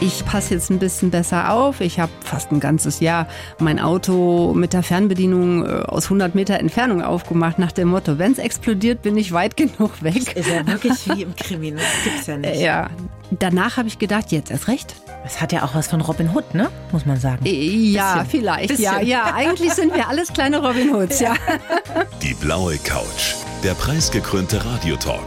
Ich passe jetzt ein bisschen besser auf. Ich habe fast ein ganzes Jahr mein Auto mit der Fernbedienung äh, aus 100 Meter Entfernung aufgemacht, nach dem Motto, wenn es explodiert, bin ich weit genug weg. Das ist ja wirklich wie im Krimi, ne? das gibt's ja nicht. Ja, danach habe ich gedacht, jetzt erst recht. Es hat ja auch was von Robin Hood, ne? Muss man sagen. Äh, Ja, Bisschen. vielleicht. Bisschen. Ja, ja, eigentlich sind wir alles kleine Robin Hoods, ja. Die blaue Couch. Der preisgekrönte Radiotalk.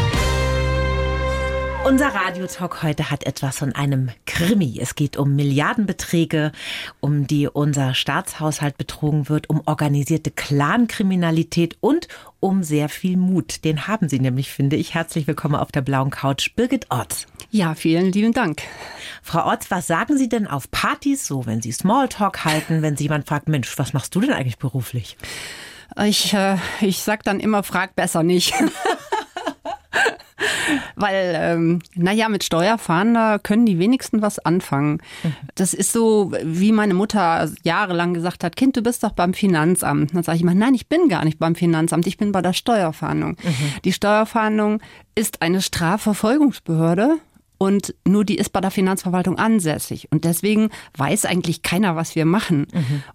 Unser Radiotalk heute hat etwas von einem Krimi. Es geht um Milliardenbeträge, um die unser Staatshaushalt betrogen wird, um organisierte Clankriminalität und um sehr viel Mut. Den haben Sie nämlich, finde ich. Herzlich willkommen auf der blauen Couch, Birgit Orts. Ja, vielen lieben Dank. Frau Orts, was sagen Sie denn auf Partys so, wenn Sie Smalltalk halten, wenn Sie jemand fragt, Mensch, was machst du denn eigentlich beruflich? Ich, äh, ich sag dann immer, frag besser nicht. Weil, ähm, naja, mit Steuerfahnder können die wenigsten was anfangen. Das ist so, wie meine Mutter jahrelang gesagt hat, Kind, du bist doch beim Finanzamt. Dann sage ich immer, nein, ich bin gar nicht beim Finanzamt, ich bin bei der Steuerfahndung. Die Steuerfahndung ist eine Strafverfolgungsbehörde und nur die ist bei der Finanzverwaltung ansässig. Und deswegen weiß eigentlich keiner, was wir machen.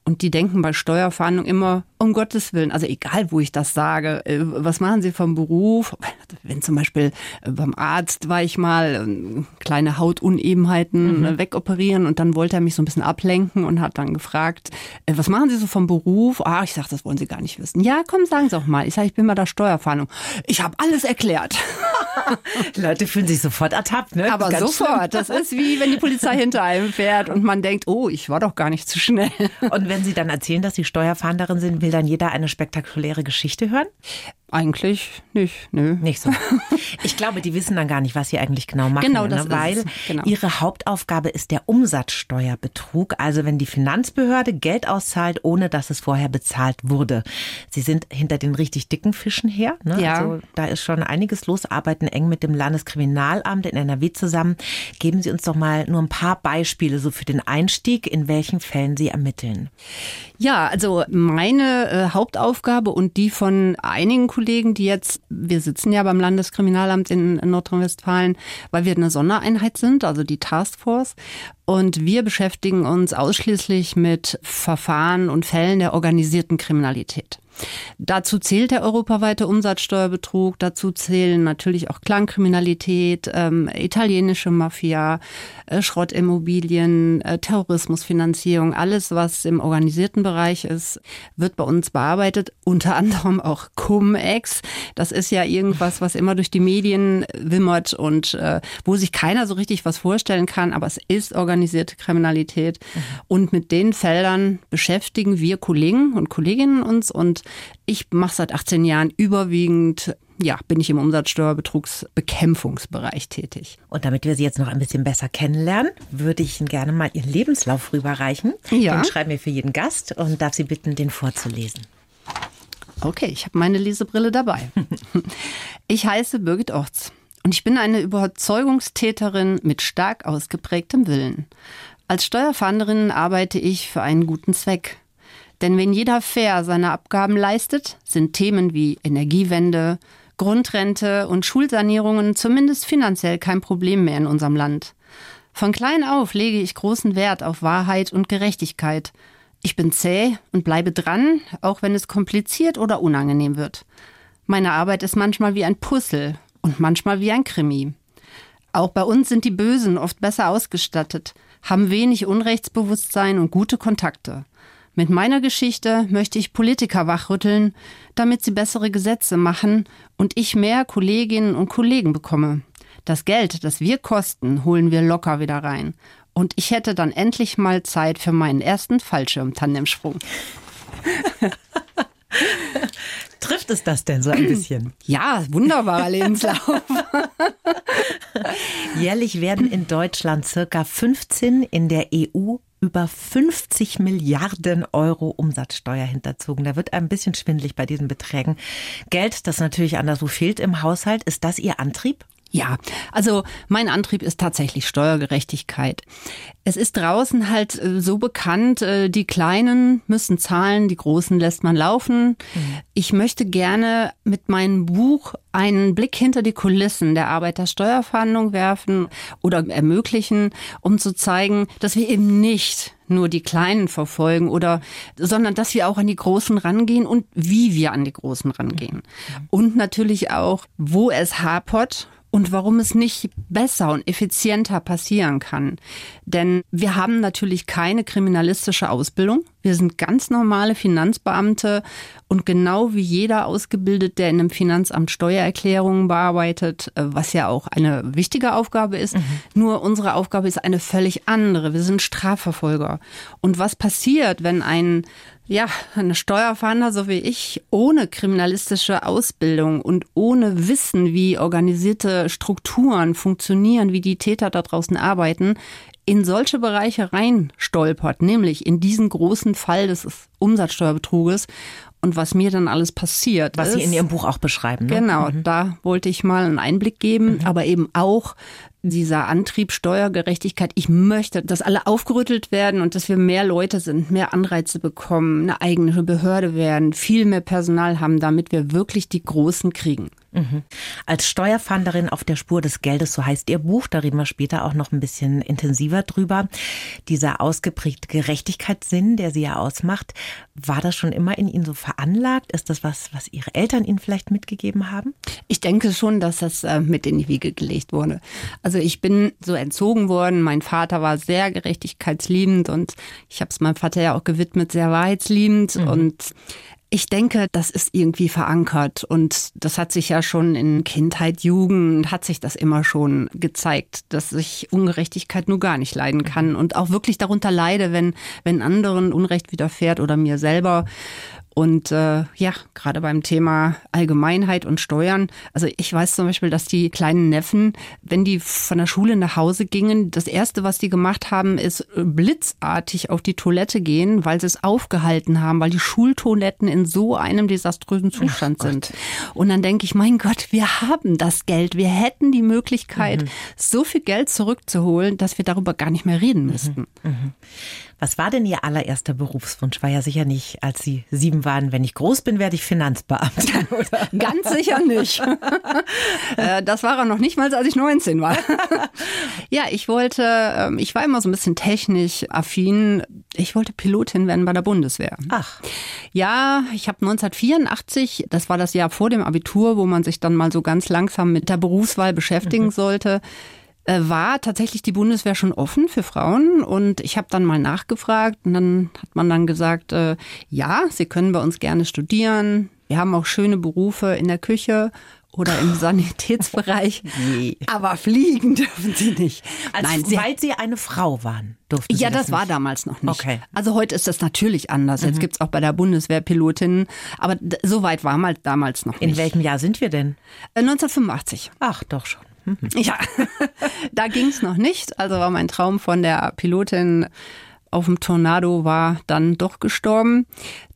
Und die denken bei Steuerfahndung immer, um Gottes Willen, also egal, wo ich das sage, äh, was machen Sie vom Beruf? Wenn zum Beispiel äh, beim Arzt war ich mal, äh, kleine Hautunebenheiten äh, wegoperieren und dann wollte er mich so ein bisschen ablenken und hat dann gefragt, äh, was machen Sie so vom Beruf? Ah, ich sag, das wollen Sie gar nicht wissen. Ja, komm, sagen Sie doch mal. Ich sage, ich bin bei der Steuerfahndung. Ich habe alles erklärt. Leute fühlen sich sofort ertappt, ne? Aber sofort. Das ist wie wenn die Polizei hinter einem fährt und man denkt, oh, ich war doch gar nicht zu schnell. Und wenn Sie dann erzählen, dass Sie Steuerfahnderin sind, will dann jeder eine spektakuläre Geschichte hören? Eigentlich nicht, nö. Nicht so. Ich glaube, die wissen dann gar nicht, was sie eigentlich genau machen. Genau, das ne? ist Weil es. Genau. ihre Hauptaufgabe ist der Umsatzsteuerbetrug. Also wenn die Finanzbehörde Geld auszahlt, ohne dass es vorher bezahlt wurde. Sie sind hinter den richtig dicken Fischen her. Ne? Ja. Also da ist schon einiges los, arbeiten eng mit dem Landeskriminalamt in NRW zusammen. Geben Sie uns doch mal nur ein paar Beispiele so für den Einstieg, in welchen Fällen Sie ermitteln. Ja, also meine äh, Hauptaufgabe und die von einigen Kollegen, die jetzt, wir sitzen ja beim Landeskriminalamt in Nordrhein-Westfalen, weil wir eine Sondereinheit sind, also die Taskforce. Und wir beschäftigen uns ausschließlich mit Verfahren und Fällen der organisierten Kriminalität. Dazu zählt der europaweite Umsatzsteuerbetrug, dazu zählen natürlich auch Clankriminalität, ähm, italienische Mafia, äh, Schrottimmobilien, äh, Terrorismusfinanzierung, alles, was im organisierten Bereich ist, wird bei uns bearbeitet. Unter anderem auch Cum-Ex. Das ist ja irgendwas, was immer durch die Medien wimmert und äh, wo sich keiner so richtig was vorstellen kann, aber es ist organisierte Kriminalität. Und mit den Feldern beschäftigen wir Kollegen und Kolleginnen uns und ich mache seit 18 Jahren überwiegend, ja, bin ich im Umsatzsteuerbetrugsbekämpfungsbereich tätig. Und damit wir Sie jetzt noch ein bisschen besser kennenlernen, würde ich Ihnen gerne mal Ihren Lebenslauf rüberreichen. Ja. Den schreiben wir für jeden Gast und darf Sie bitten, den vorzulesen. Okay, ich habe meine Lesebrille dabei. Ich heiße Birgit Orts und ich bin eine Überzeugungstäterin mit stark ausgeprägtem Willen. Als Steuerfahnderin arbeite ich für einen guten Zweck. Denn wenn jeder fair seine Abgaben leistet, sind Themen wie Energiewende, Grundrente und Schulsanierungen zumindest finanziell kein Problem mehr in unserem Land. Von klein auf lege ich großen Wert auf Wahrheit und Gerechtigkeit. Ich bin zäh und bleibe dran, auch wenn es kompliziert oder unangenehm wird. Meine Arbeit ist manchmal wie ein Puzzle und manchmal wie ein Krimi. Auch bei uns sind die Bösen oft besser ausgestattet, haben wenig Unrechtsbewusstsein und gute Kontakte. Mit meiner Geschichte möchte ich Politiker wachrütteln, damit sie bessere Gesetze machen und ich mehr Kolleginnen und Kollegen bekomme. Das Geld, das wir kosten, holen wir locker wieder rein. Und ich hätte dann endlich mal Zeit für meinen ersten Fallschirm-Tandemsprung. Trifft es das denn so ein bisschen? Ja, wunderbarer Lebenslauf. Jährlich werden in Deutschland circa 15 in der EU über 50 Milliarden Euro Umsatzsteuer hinterzogen. Da wird ein bisschen schwindlig bei diesen Beträgen. Geld, das natürlich anderswo fehlt im Haushalt. Ist das Ihr Antrieb? Ja, also mein Antrieb ist tatsächlich Steuergerechtigkeit. Es ist draußen halt äh, so bekannt, äh, die Kleinen müssen zahlen, die Großen lässt man laufen. Mhm. Ich möchte gerne mit meinem Buch einen Blick hinter die Kulissen der Arbeitersteuerverhandlung werfen oder ermöglichen, um zu zeigen, dass wir eben nicht nur die Kleinen verfolgen oder, sondern dass wir auch an die Großen rangehen und wie wir an die Großen rangehen. Mhm. Und natürlich auch, wo es hapert und warum es nicht besser und effizienter passieren kann. Denn wir haben natürlich keine kriminalistische Ausbildung. Wir sind ganz normale Finanzbeamte und genau wie jeder ausgebildet, der in einem Finanzamt Steuererklärungen bearbeitet, äh, was ja auch eine wichtige Aufgabe ist, mhm. nur unsere Aufgabe ist eine völlig andere. Wir sind Strafverfolger. Und was passiert, wenn ein ja, ein Steuerfahnder, so wie ich, ohne kriminalistische Ausbildung und ohne Wissen, wie organisierte Strukturen funktionieren, wie die Täter da draußen arbeiten, in solche Bereiche reinstolpert, nämlich in diesen großen Fall des Umsatzsteuerbetruges und was mir dann alles passiert. Was ist. Sie in Ihrem Buch auch beschreiben. Ne? Genau, mhm. da wollte ich mal einen Einblick geben, mhm. aber eben auch dieser Antrieb Steuergerechtigkeit. Ich möchte, dass alle aufgerüttelt werden und dass wir mehr Leute sind, mehr Anreize bekommen, eine eigene Behörde werden, viel mehr Personal haben, damit wir wirklich die Großen kriegen. Mhm. Als Steuerfanderin auf der Spur des Geldes, so heißt Ihr Buch, da reden wir später auch noch ein bisschen intensiver drüber. Dieser ausgeprägte Gerechtigkeitssinn, der Sie ja ausmacht, war das schon immer in Ihnen so veranlagt? Ist das was, was Ihre Eltern Ihnen vielleicht mitgegeben haben? Ich denke schon, dass das äh, mit in die Wiege gelegt wurde. Also ich bin so entzogen worden. Mein Vater war sehr gerechtigkeitsliebend und ich habe es meinem Vater ja auch gewidmet, sehr wahrheitsliebend. Mhm. Und ich denke, das ist irgendwie verankert und das hat sich ja schon in Kindheit, Jugend, hat sich das immer schon gezeigt, dass ich Ungerechtigkeit nur gar nicht leiden kann und auch wirklich darunter leide, wenn, wenn anderen Unrecht widerfährt oder mir selber. Und äh, ja, gerade beim Thema Allgemeinheit und Steuern. Also ich weiß zum Beispiel, dass die kleinen Neffen, wenn die von der Schule nach Hause gingen, das Erste, was die gemacht haben, ist blitzartig auf die Toilette gehen, weil sie es aufgehalten haben, weil die Schultoiletten in so einem desaströsen Zustand Ach sind. Und dann denke ich, mein Gott, wir haben das Geld. Wir hätten die Möglichkeit, mhm. so viel Geld zurückzuholen, dass wir darüber gar nicht mehr reden müssten. Mhm. Mhm. Was war denn Ihr allererster Berufswunsch? War ja sicher nicht, als Sie sieben waren, wenn ich groß bin, werde ich Finanzbeamtin. Oder? Ganz sicher nicht. Äh, das war er noch nicht mal, als ich 19 war. ja, ich wollte, ähm, ich war immer so ein bisschen technisch affin. Ich wollte Pilotin werden bei der Bundeswehr. Ach. Ja, ich habe 1984, das war das Jahr vor dem Abitur, wo man sich dann mal so ganz langsam mit der Berufswahl beschäftigen mhm. sollte war tatsächlich die Bundeswehr schon offen für Frauen und ich habe dann mal nachgefragt und dann hat man dann gesagt, äh, ja, Sie können bei uns gerne studieren. Wir haben auch schöne Berufe in der Küche oder im Sanitätsbereich. nee. Aber fliegen dürfen Sie nicht. Also, Nein, Sie, weil Sie eine Frau waren, durften Sie Ja, das, das war damals noch nicht. Okay. Also heute ist das natürlich anders. Jetzt mhm. gibt's auch bei der Bundeswehr Pilotinnen. Aber so weit war mal damals noch nicht. In welchem Jahr sind wir denn? 1985. Äh, Ach, doch schon. Mhm. Ja, da ging es noch nicht. Also war mein Traum von der Pilotin auf dem Tornado war dann doch gestorben.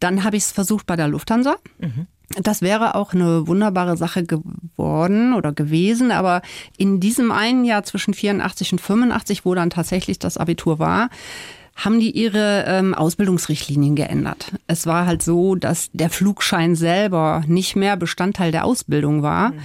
Dann habe ich es versucht bei der Lufthansa. Mhm. Das wäre auch eine wunderbare Sache geworden oder gewesen, aber in diesem einen Jahr zwischen 84 und 85, wo dann tatsächlich das Abitur war, haben die ihre ähm, Ausbildungsrichtlinien geändert. Es war halt so, dass der Flugschein selber nicht mehr Bestandteil der Ausbildung war. Mhm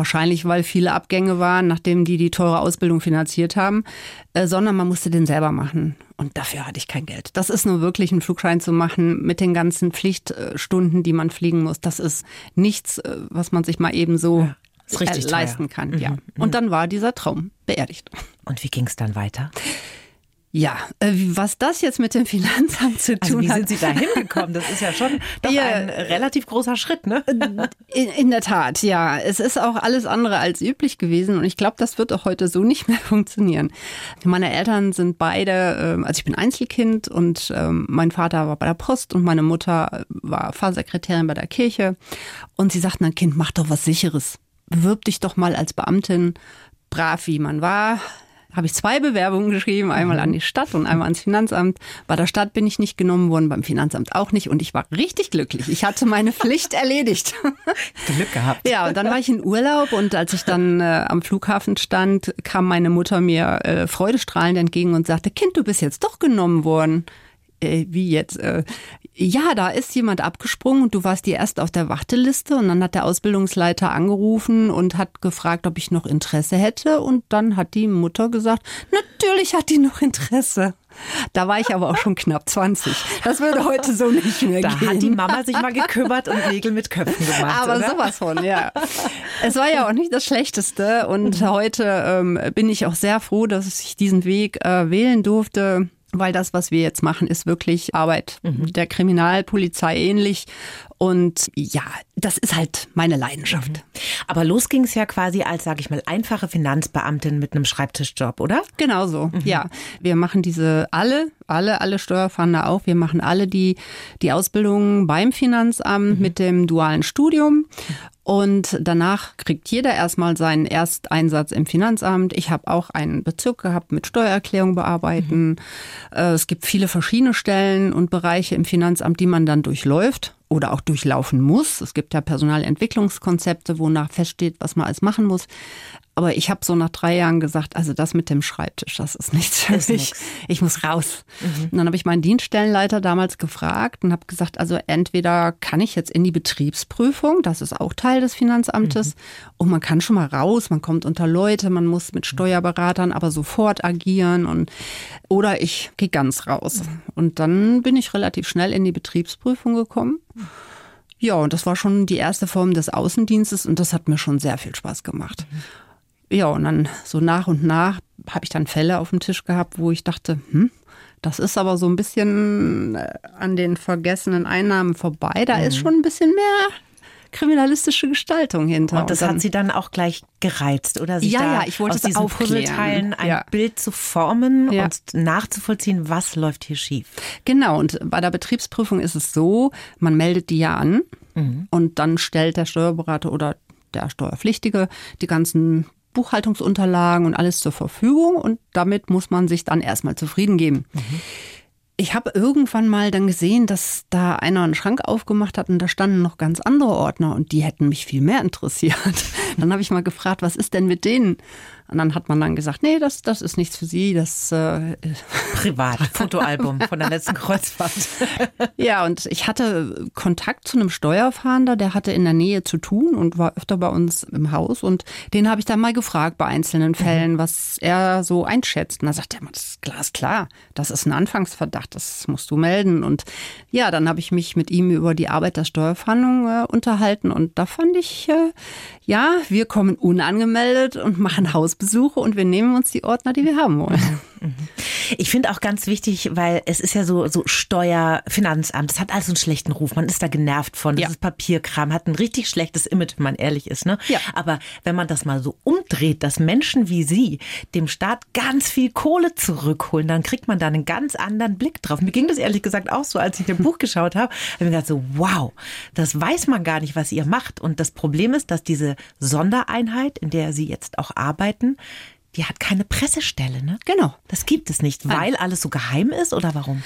Wahrscheinlich, weil viele Abgänge waren, nachdem die die teure Ausbildung finanziert haben, äh, sondern man musste den selber machen. Und dafür hatte ich kein Geld. Das ist nur wirklich ein Flugschein zu machen mit den ganzen Pflichtstunden, die man fliegen muss. Das ist nichts, äh, was man sich mal eben so ja, äh, leisten kann. Mhm. Ja. Und mhm. dann war dieser Traum beerdigt. Und wie ging es dann weiter? Ja, äh, was das jetzt mit dem Finanzamt zu also tun also wie hat. Wie sind Sie da hingekommen? Das ist ja schon doch ja, ein relativ großer Schritt, ne? In, in, der Tat, ja. Es ist auch alles andere als üblich gewesen und ich glaube, das wird auch heute so nicht mehr funktionieren. Meine Eltern sind beide, ähm, also ich bin Einzelkind und ähm, mein Vater war bei der Post und meine Mutter war Fahrsekretärin bei der Kirche und sie sagten, ein Kind, mach doch was Sicheres. Bewirb dich doch mal als Beamtin, brav wie man war, habe ich zwei Bewerbungen geschrieben, einmal an die Stadt und einmal ans Finanzamt. Bei der Stadt bin ich nicht genommen worden, beim Finanzamt auch nicht und ich war richtig glücklich. Ich hatte meine Pflicht erledigt. Glück gehabt. Ja, und dann war ich in Urlaub und als ich dann äh, am Flughafen stand, kam meine Mutter mir äh, freudestrahlend entgegen und sagte, Kind, du bist jetzt doch genommen worden äh, wie jetzt? Äh, ja, da ist jemand abgesprungen und du warst die erste auf der Warteliste und dann hat der Ausbildungsleiter angerufen und hat gefragt, ob ich noch Interesse hätte und dann hat die Mutter gesagt, natürlich hat die noch Interesse. Da war ich aber auch schon knapp 20. Das würde heute so nicht mehr da gehen. Da hat die Mama sich mal gekümmert und Nägel mit Köpfen gemacht. Aber oder? sowas von, ja. Es war ja auch nicht das Schlechteste und heute ähm, bin ich auch sehr froh, dass ich diesen Weg äh, wählen durfte weil das, was wir jetzt machen, ist wirklich Arbeit mhm. der Kriminalpolizei ähnlich. Und ja, das ist halt meine Leidenschaft. Mhm. Aber los ging es ja quasi als, sage ich mal, einfache Finanzbeamtin mit einem Schreibtischjob, oder? Genau so, mhm. ja. Wir machen diese alle, alle, alle Steuerfahnder auch. Wir machen alle die, die Ausbildung beim Finanzamt mhm. mit dem dualen Studium. Und danach kriegt jeder erstmal seinen Ersteinsatz im Finanzamt. Ich habe auch einen Bezirk gehabt mit Steuererklärung bearbeiten. Mhm. Es gibt viele verschiedene Stellen und Bereiche im Finanzamt, die man dann durchläuft oder auch durchlaufen muss. Es gibt ja Personalentwicklungskonzepte, wonach feststeht, was man alles machen muss. Aber ich habe so nach drei Jahren gesagt, also das mit dem Schreibtisch, das ist nichts für mich. Ich muss raus. Mhm. Und dann habe ich meinen Dienststellenleiter damals gefragt und habe gesagt, also entweder kann ich jetzt in die Betriebsprüfung, das ist auch Teil des Finanzamtes, mhm. und man kann schon mal raus, man kommt unter Leute, man muss mit Steuerberatern aber sofort agieren und oder ich gehe ganz raus. Mhm. Und dann bin ich relativ schnell in die Betriebsprüfung gekommen. Ja, und das war schon die erste Form des Außendienstes und das hat mir schon sehr viel Spaß gemacht. Mhm. Ja, und dann so nach und nach habe ich dann Fälle auf dem Tisch gehabt, wo ich dachte, hm, das ist aber so ein bisschen äh, an den vergessenen Einnahmen vorbei. Da mhm. ist schon ein bisschen mehr kriminalistische Gestaltung hinter. Und das und dann, hat sie dann auch gleich gereizt, oder? Sich ja, ja, ich wollte aus diesen Puzzleteilen ein ja. Bild zu formen ja. und nachzuvollziehen, was läuft hier schief. Genau, und bei der Betriebsprüfung ist es so, man meldet die ja an mhm. und dann stellt der Steuerberater oder der Steuerpflichtige die ganzen Buchhaltungsunterlagen und alles zur Verfügung und damit muss man sich dann erstmal zufrieden geben. Mhm. Ich habe irgendwann mal dann gesehen, dass da einer einen Schrank aufgemacht hat und da standen noch ganz andere Ordner und die hätten mich viel mehr interessiert. Dann habe ich mal gefragt, was ist denn mit denen? Und dann hat man dann gesagt, nee, das, das ist nichts für Sie, das äh, privat Fotoalbum von der letzten Kreuzfahrt. ja, und ich hatte Kontakt zu einem Steuerfahnder, der hatte in der Nähe zu tun und war öfter bei uns im Haus und den habe ich dann mal gefragt bei einzelnen Fällen, mhm. was er so einschätzt. Und da sagt er, das ist glasklar, das ist ein Anfangsverdacht, das musst du melden. Und ja, dann habe ich mich mit ihm über die Arbeit der Steuerfahndung äh, unterhalten und da fand ich, äh, ja, wir kommen unangemeldet und machen Haus Besuche und wir nehmen uns die Ordner, die wir haben wollen. Ich finde auch ganz wichtig, weil es ist ja so, so Steuer, Finanzamt, das hat alles einen schlechten Ruf. Man ist da genervt von. Das ja. ist Papierkram, hat ein richtig schlechtes Image, wenn man ehrlich ist. Ne? Ja. Aber wenn man das mal so umdreht, dass Menschen wie Sie dem Staat ganz viel Kohle zurückholen, dann kriegt man da einen ganz anderen Blick drauf. Mir ging das ehrlich gesagt auch so, als ich dem Buch geschaut habe. habe ich mir gedacht so, wow, das weiß man gar nicht, was ihr macht. Und das Problem ist, dass diese Sondereinheit, in der Sie jetzt auch arbeiten, die hat keine Pressestelle, ne? Genau. Das gibt es nicht, weil alles so geheim ist oder warum?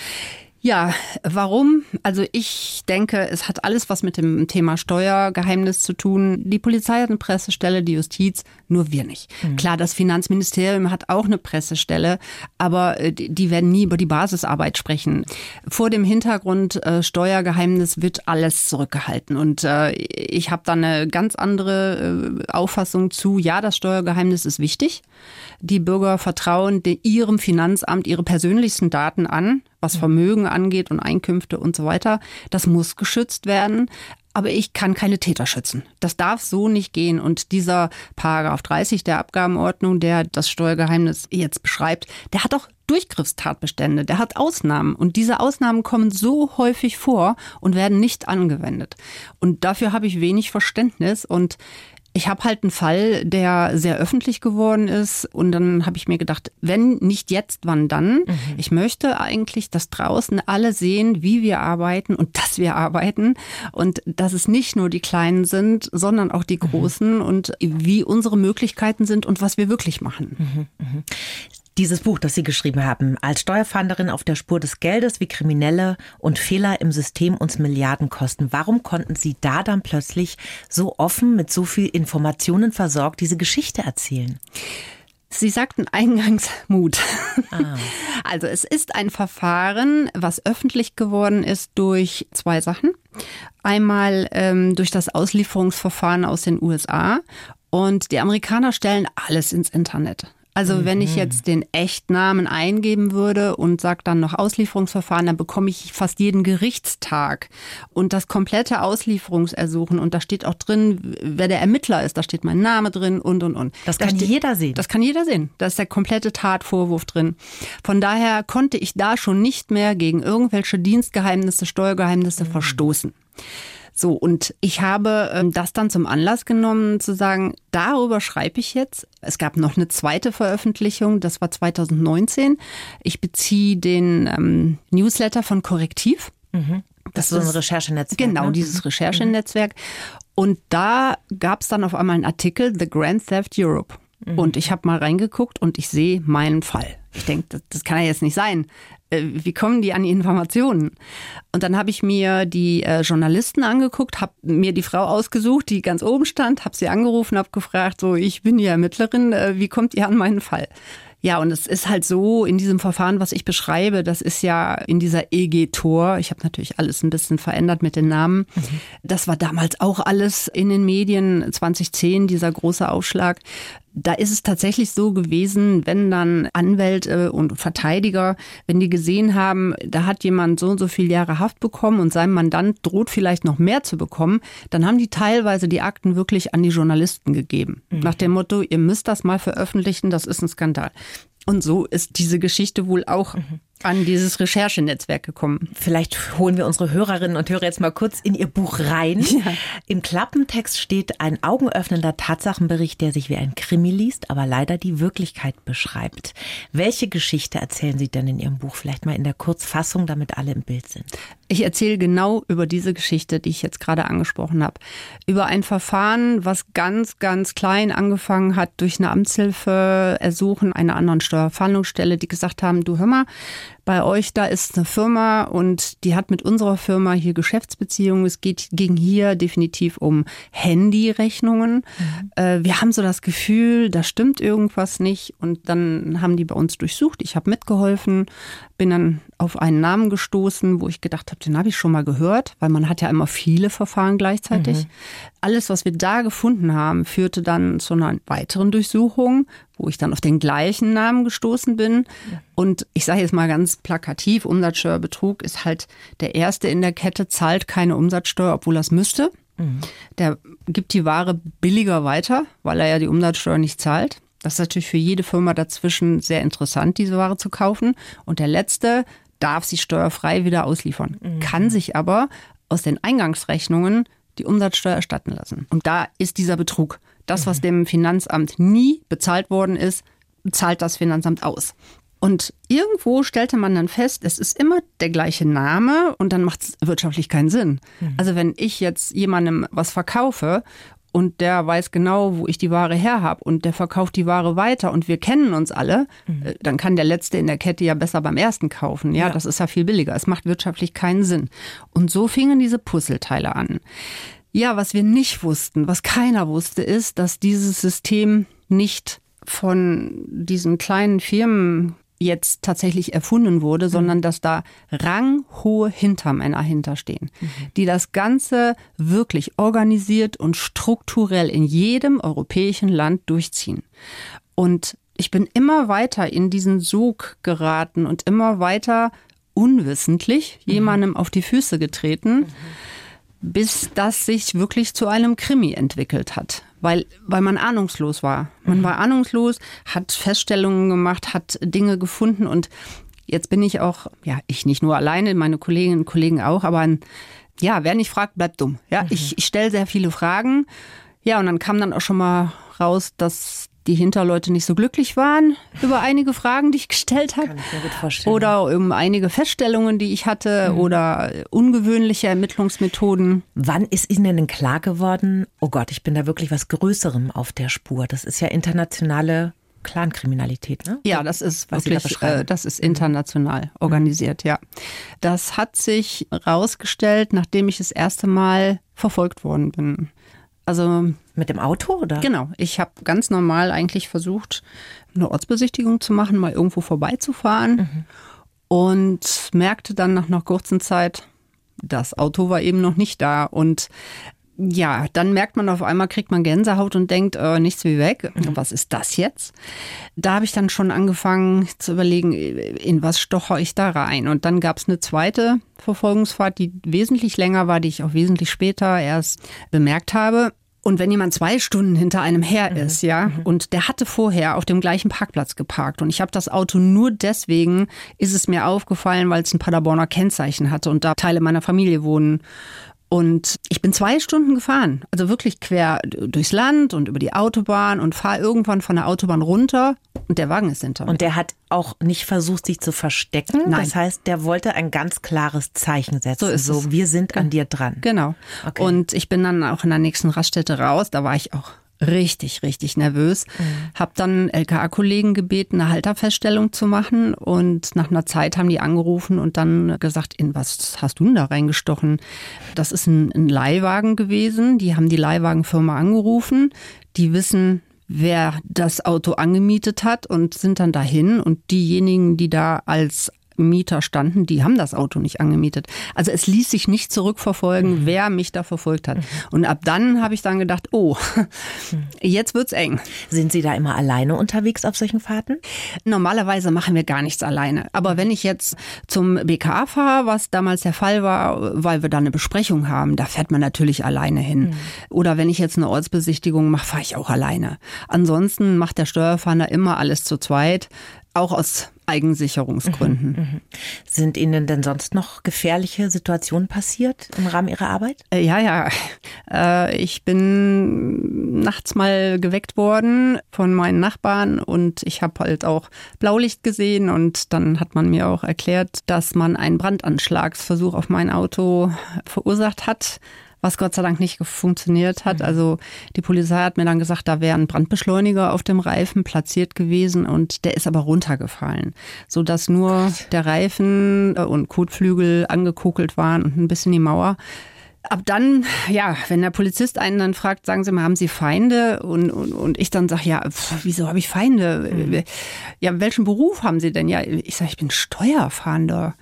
Ja, warum? Also ich denke, es hat alles was mit dem Thema Steuergeheimnis zu tun. Die Polizei hat eine Pressestelle, die Justiz, nur wir nicht. Mhm. Klar, das Finanzministerium hat auch eine Pressestelle, aber äh, die werden nie über die Basisarbeit sprechen. Vor dem Hintergrund äh, Steuergeheimnis wird alles zurückgehalten. Und äh, ich habe da eine ganz andere äh, Auffassung zu, ja, das Steuergeheimnis ist wichtig. Die Bürger vertrauen ihrem Finanzamt ihre persönlichsten Daten an was Vermögen angeht und Einkünfte und so weiter. Das muss geschützt werden. Aber ich kann keine Täter schützen. Das darf so nicht gehen. Und dieser Paragraph 30 der Abgabenordnung, der das Steuergeheimnis jetzt beschreibt, der hat auch Durchgriffstatbestände, der hat Ausnahmen. Und diese Ausnahmen kommen so häufig vor und werden nicht angewendet. Und dafür habe ich wenig Verständnis. Und ich habe halt einen Fall, der sehr öffentlich geworden ist. Und dann habe ich mir gedacht, wenn nicht jetzt, wann dann? Mhm. Ich möchte eigentlich, dass draußen alle sehen, wie wir arbeiten und dass wir arbeiten. Und dass es nicht nur die Kleinen sind, sondern auch die mhm. Großen mhm. und wie unsere Möglichkeiten sind und was wir wirklich machen. Mhm. Dieses Buch, das Sie geschrieben haben, als Steuerfahnderin auf der Spur des Geldes, wie Kriminelle und Fehler im System uns Milliarden kosten. Warum konnten Sie da dann plötzlich so offen mit so viel Informationen versorgt diese Geschichte erzählen? Sie sagten eingangs Mut. Ah. Also es ist ein Verfahren, was öffentlich geworden ist durch zwei Sachen. Einmal ähm, durch das Auslieferungsverfahren aus den USA und die Amerikaner stellen alles ins Internet. Also mhm. wenn ich jetzt den Echtnamen eingeben würde und sage dann noch Auslieferungsverfahren, dann bekomme ich fast jeden Gerichtstag und das komplette Auslieferungsersuchen und da steht auch drin, wer der Ermittler ist, da steht mein Name drin und und und. Das da kann steht, jeder sehen. Das kann jeder sehen. Da ist der komplette Tatvorwurf drin. Von daher konnte ich da schon nicht mehr gegen irgendwelche Dienstgeheimnisse, Steuergeheimnisse mhm. verstoßen. So, und ich habe ähm, das dann zum Anlass genommen, zu sagen, darüber schreibe ich jetzt. Es gab noch eine zweite Veröffentlichung, das war 2019. Ich beziehe den ähm, Newsletter von Korrektiv. Mhm. Das, das ist so ein Recherchenetzwerk. Genau, ne? dieses mhm. Recherchenetzwerk. Und da gab es dann auf einmal einen Artikel, The Grand Theft Europe. Mhm. Und ich habe mal reingeguckt und ich sehe meinen Fall. Ich denke, das, das, kann ja jetzt nicht sein. Äh, wie kommen die an die Informationen? Und dann habe ich mir die äh, Journalisten angeguckt, habe mir die Frau ausgesucht, die ganz oben stand, habe sie angerufen, habe gefragt, so ich bin die Ermittlerin, äh, wie kommt ihr an meinen Fall? Ja, und es ist halt so, in diesem Verfahren, was ich beschreibe, das ist ja in dieser EG-Tor, ich habe natürlich alles ein bisschen verändert mit den Namen. Mhm. Das war damals auch alles in den Medien 2010, dieser große Aufschlag. Da ist es tatsächlich so gewesen, wenn dann Anwälte und Verteidiger, wenn die gesehen haben, da hat jemand so und so viele Jahre Haft bekommen und sein Mandant droht vielleicht noch mehr zu bekommen, dann haben die teilweise die Akten wirklich an die Journalisten gegeben. Mhm. Nach dem Motto, ihr müsst das mal veröffentlichen, das ist ein Skandal. Und so ist diese Geschichte wohl auch mhm an dieses Recherchenetzwerk gekommen. Vielleicht holen wir unsere Hörerinnen und Hörer jetzt mal kurz in ihr Buch rein. Ja. Im Klappentext steht ein augenöffnender Tatsachenbericht, der sich wie ein Krimi liest, aber leider die Wirklichkeit beschreibt. Welche Geschichte erzählen Sie denn in Ihrem Buch? Vielleicht mal in der Kurzfassung, damit alle im Bild sind. Ich erzähle genau über diese Geschichte, die ich jetzt gerade angesprochen habe. Über ein Verfahren, was ganz, ganz klein angefangen hat durch eine Amtshilfe ersuchen einer anderen Steuerfahndungsstelle, die gesagt haben, du hör mal, bei euch, da ist eine Firma und die hat mit unserer Firma hier Geschäftsbeziehungen. Es geht ging hier definitiv um Handyrechnungen. Mhm. Äh, wir haben so das Gefühl, da stimmt irgendwas nicht. Und dann haben die bei uns durchsucht. Ich habe mitgeholfen, bin dann auf einen Namen gestoßen, wo ich gedacht habe, den habe ich schon mal gehört, weil man hat ja immer viele Verfahren gleichzeitig. Mhm. Alles, was wir da gefunden haben, führte dann zu einer weiteren Durchsuchung, wo ich dann auf den gleichen Namen gestoßen bin. Und ich sage jetzt mal ganz plakativ, Umsatzsteuerbetrug ist halt der erste in der Kette, zahlt keine Umsatzsteuer, obwohl er es müsste. Mhm. Der gibt die Ware billiger weiter, weil er ja die Umsatzsteuer nicht zahlt. Das ist natürlich für jede Firma dazwischen sehr interessant, diese Ware zu kaufen. Und der letzte darf sie steuerfrei wieder ausliefern, mhm. kann sich aber aus den Eingangsrechnungen die Umsatzsteuer erstatten lassen. Und da ist dieser Betrug. Das, was mhm. dem Finanzamt nie bezahlt worden ist, zahlt das Finanzamt aus. Und irgendwo stellte man dann fest, es ist immer der gleiche Name und dann macht es wirtschaftlich keinen Sinn. Mhm. Also wenn ich jetzt jemandem was verkaufe und der weiß genau, wo ich die Ware her habe und der verkauft die Ware weiter und wir kennen uns alle, mhm. Äh, dann kann der Letzte in der Kette ja besser beim Ersten kaufen. Ja, ja, das ist ja viel billiger. Es macht wirtschaftlich keinen Sinn. Und so fingen diese Puzzleteile an. Ja, was wir nicht wussten, was keiner wusste, ist, dass dieses System nicht von diesen kleinen Firmen jetzt tatsächlich erfunden wurde, mhm. sondern dass da ranghohe Hintermänner hinterstehen, mhm. die das Ganze wirklich organisiert und strukturell in jedem europäischen Land durchziehen. Und ich bin immer weiter in diesen Sog geraten und immer weiter unwissentlich mhm. jemandem auf die Füße getreten. Mhm bis das sich wirklich zu einem Krimi entwickelt hat, weil, weil man ahnungslos war. Man mhm. war ahnungslos, hat Feststellungen gemacht, hat Dinge gefunden und jetzt bin ich auch, ja, ich nicht nur alleine, meine Kolleginnen und Kollegen auch, aber ein, ja, wer nicht fragt, bleibt dumm. Ja, mhm. ich, ich stelle sehr viele Fragen. Ja, und dann kam dann auch schon mal raus, dass die Hinterleute nicht so glücklich waren über einige Fragen, die ich gestellt habe. Kann ich mir gut vorstellen. Oder um einige Feststellungen, die ich hatte Mhm. oder ungewöhnliche Ermittlungsmethoden. Wann ist Ihnen denn klar geworden, oh Gott, ich bin da wirklich was Größerem auf der Spur? Das ist ja internationale Clankriminalität, ne? Ja, das ist Was da wirklich, beschreiben. äh, das ist international organisiert, ja. Das hat sich rausgestellt, nachdem ich das erste Mal verfolgt worden bin. Also Mit dem Auto oder? Genau, ich habe ganz normal eigentlich versucht, eine Ortsbesichtigung zu machen, mal irgendwo vorbeizufahren und merkte dann nach einer kurzen Zeit, das Auto war eben noch nicht da. Und ja, dann merkt man auf einmal, kriegt man Gänsehaut und denkt, äh, nichts wie weg. Was ist das jetzt? Da habe ich dann schon angefangen zu überlegen, in was stocher ich da rein. Und dann gab es eine zweite Verfolgungsfahrt, die wesentlich länger war, die ich auch wesentlich später erst bemerkt habe. Und wenn jemand zwei Stunden hinter einem her ist, ja, und der hatte vorher auf dem gleichen Parkplatz geparkt und ich habe das Auto nur deswegen, ist es mir aufgefallen, weil es ein Paderborner Kennzeichen hatte und da Teile meiner Familie wohnen. Und ich bin zwei Stunden gefahren, also wirklich quer durchs Land und über die Autobahn und fahre irgendwann von der Autobahn runter und der Wagen ist hinter mir. Und der hat auch nicht versucht, sich zu verstecken. Nein. Das heißt, der wollte ein ganz klares Zeichen setzen. So ist es. wir sind an dir dran. Genau. Okay. Und ich bin dann auch in der nächsten Raststätte raus. Da war ich auch richtig, richtig nervös. Mhm. Hab dann LKA-Kollegen gebeten, eine Halterfeststellung zu machen. Und nach einer Zeit haben die angerufen und dann gesagt, in was hast du denn da reingestochen? Das ist ein, ein Leihwagen gewesen. Die haben die Leihwagenfirma angerufen. Die wissen, wer das Auto angemietet hat und sind dann dahin. Und diejenigen, die da als Mieter standen, die haben das Auto nicht angemietet. Also es ließ sich nicht zurückverfolgen, wer mich da verfolgt hat. Und ab dann habe ich dann gedacht, oh, jetzt wird's eng. Sind Sie da immer alleine unterwegs auf solchen Fahrten? Normalerweise machen wir gar nichts alleine. Aber wenn ich jetzt zum BKA fahre, was damals der Fall war, weil wir da eine Besprechung haben, da fährt man natürlich alleine hin. Oder wenn ich jetzt eine Ortsbesichtigung mache, fahre ich auch alleine. Ansonsten macht der Steuerfahnder immer alles zu zweit, auch aus Eigensicherungsgründen. Sind Ihnen denn sonst noch gefährliche Situationen passiert im Rahmen Ihrer Arbeit? Äh, Ja, ja. Äh, Ich bin nachts mal geweckt worden von meinen Nachbarn und ich habe halt auch Blaulicht gesehen und dann hat man mir auch erklärt, dass man einen Brandanschlagsversuch auf mein Auto verursacht hat. Was Gott sei Dank nicht funktioniert hat. Also die Polizei hat mir dann gesagt, da wäre ein Brandbeschleuniger auf dem Reifen platziert gewesen und der ist aber runtergefallen, so dass nur der Reifen äh, und Kotflügel angekokelt waren und ein bisschen die Mauer. Ab dann, ja, wenn der Polizist einen dann fragt, sagen Sie mal, haben Sie Feinde? Und, und, und ich dann sage, ja, pf, wieso habe ich Feinde? Ja, welchen Beruf haben Sie denn? Ja, ich sage, ich bin Steuerfahnder.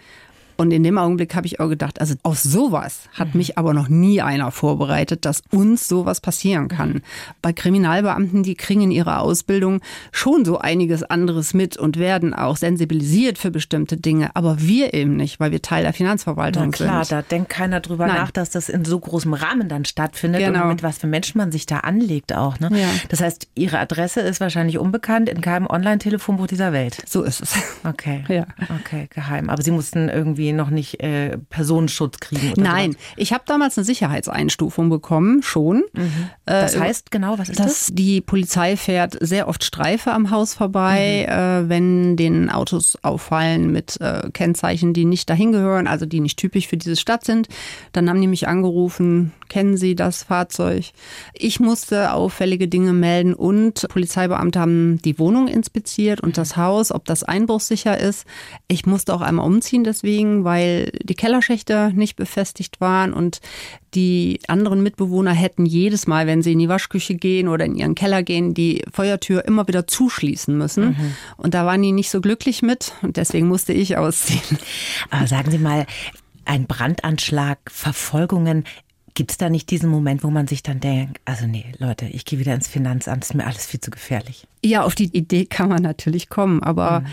Und in dem Augenblick habe ich auch gedacht, also auf sowas hat mich aber noch nie einer vorbereitet, dass uns sowas passieren kann. Bei Kriminalbeamten, die kriegen in ihrer Ausbildung schon so einiges anderes mit und werden auch sensibilisiert für bestimmte Dinge, aber wir eben nicht, weil wir Teil der Finanzverwaltung Na klar, sind. da denkt keiner drüber Nein. nach, dass das in so großem Rahmen dann stattfindet Genau. und mit was für Menschen man sich da anlegt auch. Ne? Ja. Das heißt, Ihre Adresse ist wahrscheinlich unbekannt in keinem Online-Telefonbuch dieser Welt. So ist es. Okay. Ja. Okay, geheim. Aber Sie mussten irgendwie noch nicht äh, Personenschutz kriegen. Oder Nein, sowas. ich habe damals eine Sicherheitseinstufung bekommen, schon. Das Äh, heißt genau, was ist das? die Polizei fährt sehr oft Streife am Haus vorbei, äh, wenn den Autos auffallen mit äh, Kennzeichen, die nicht dahin gehören, also die nicht typisch für diese Stadt sind. Dann haben die mich angerufen, kennen Sie das Fahrzeug? Ich musste auffällige Dinge melden und Polizeibeamte haben die Wohnung inspiziert und das Haus, ob das einbruchssicher ist. Ich musste auch einmal umziehen deswegen, weil die Kellerschächte nicht befestigt waren und die anderen Mitbewohner hätten jedes Mal, wenn sie in die Waschküche gehen oder in ihren Keller gehen, die Feuertür immer wieder zuschließen müssen. Und da waren die nicht so glücklich mit und deswegen musste ich ausziehen. Aber sagen Sie mal, ein Brandanschlag, Verfolgungen, gibt es da nicht diesen Moment, wo man sich dann denkt, also nee, Leute, ich gehe wieder ins Finanzamt, ist mir alles viel zu gefährlich. Ja, auf die Idee kann man natürlich kommen, aber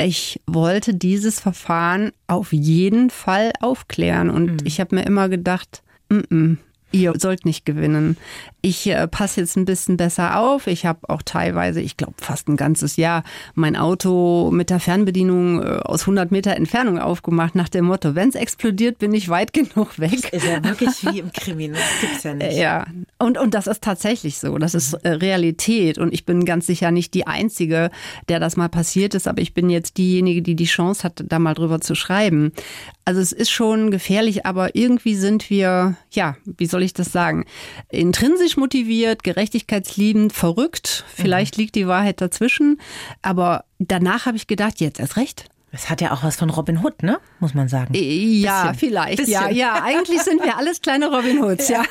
ich wollte dieses Verfahren auf jeden Fall aufklären und ich habe mir immer gedacht, mm -mm, ihr sollt nicht gewinnen. Ich äh, passe jetzt ein bisschen besser auf. Ich habe auch teilweise, ich glaube fast ein ganzes Jahr, mein Auto mit der Fernbedienung äh, aus 100 Meter Entfernung aufgemacht, nach dem Motto, wenn es explodiert, bin ich weit genug weg. Das ist ja wirklich wie im Krimi, das gibt's ja nicht. Ja, und, und das ist tatsächlich so. Das ist äh, Realität. Und ich bin ganz sicher nicht die Einzige, der das mal passiert ist, aber ich bin jetzt diejenige, die die Chance hat, da mal drüber zu schreiben. Also es ist schon gefährlich, aber irgendwie sind wir, ja, wie soll ich das sagen, intrinsisch motiviert, gerechtigkeitsliebend, verrückt. Vielleicht mhm. liegt die Wahrheit dazwischen. Aber danach habe ich gedacht, jetzt erst recht. Es hat ja auch was von Robin Hood, ne? Muss man sagen. Äh, ja, Bisschen. vielleicht. Bisschen. Ja, ja. Eigentlich sind wir alles kleine Robin Hoods, ja.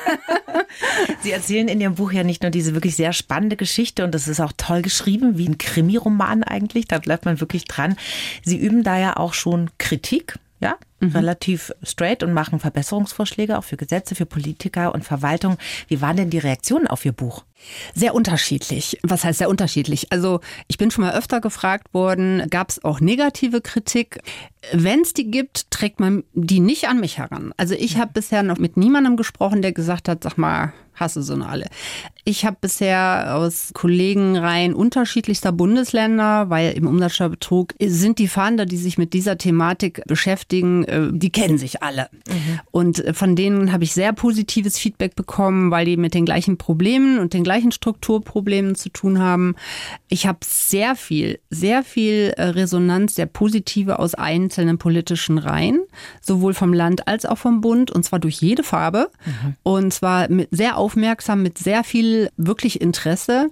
Sie erzählen in Ihrem Buch ja nicht nur diese wirklich sehr spannende Geschichte und das ist auch toll geschrieben, wie ein Krimiroman eigentlich. Da bleibt man wirklich dran. Sie üben da ja auch schon Kritik ja, mhm. relativ straight und machen Verbesserungsvorschläge auch für Gesetze, für Politiker und Verwaltung. Wie waren denn die Reaktionen auf Ihr Buch? Sehr unterschiedlich. Was heißt sehr unterschiedlich? Also ich bin schon mal öfter gefragt worden, gab es auch negative Kritik? Wenn es die gibt, trägt man die nicht an mich heran. Also ich habe bisher noch mit niemandem gesprochen, der gesagt hat, sag mal, hasse so alle. Ich habe bisher aus Kollegenreihen unterschiedlichster Bundesländer, weil im Umsatzsteuerbetrug sind die Fahnder, die sich mit dieser Thematik beschäftigen, äh, die kennen sich alle. Mhm. Und von denen habe ich sehr positives Feedback bekommen, weil die mit den gleichen Problemen und den gleichen Strukturproblemen zu tun haben. Ich habe sehr viel, sehr viel äh, Resonanz, sehr positive aus einzelnen politischen Reihen, sowohl vom Land als auch vom Bund, und zwar durch jede Farbe. Mhm. Und zwar mit sehr aufmerksam, mit sehr viel wirklich Interesse.